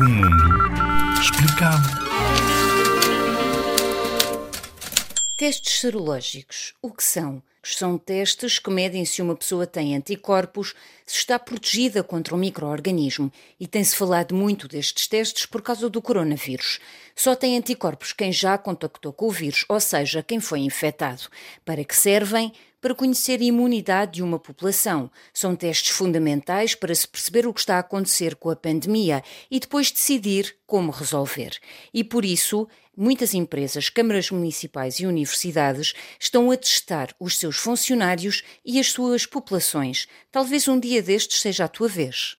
O mundo explicado. Testes serológicos. O que são? São testes que medem se uma pessoa tem anticorpos, se está protegida contra um microorganismo. E tem-se falado muito destes testes por causa do coronavírus. Só tem anticorpos quem já contactou com o vírus, ou seja, quem foi infectado. Para que servem? Para conhecer a imunidade de uma população. São testes fundamentais para se perceber o que está a acontecer com a pandemia e depois decidir como resolver. E por isso, muitas empresas, câmaras municipais e universidades estão a testar os seus funcionários e as suas populações. Talvez um dia destes seja a tua vez.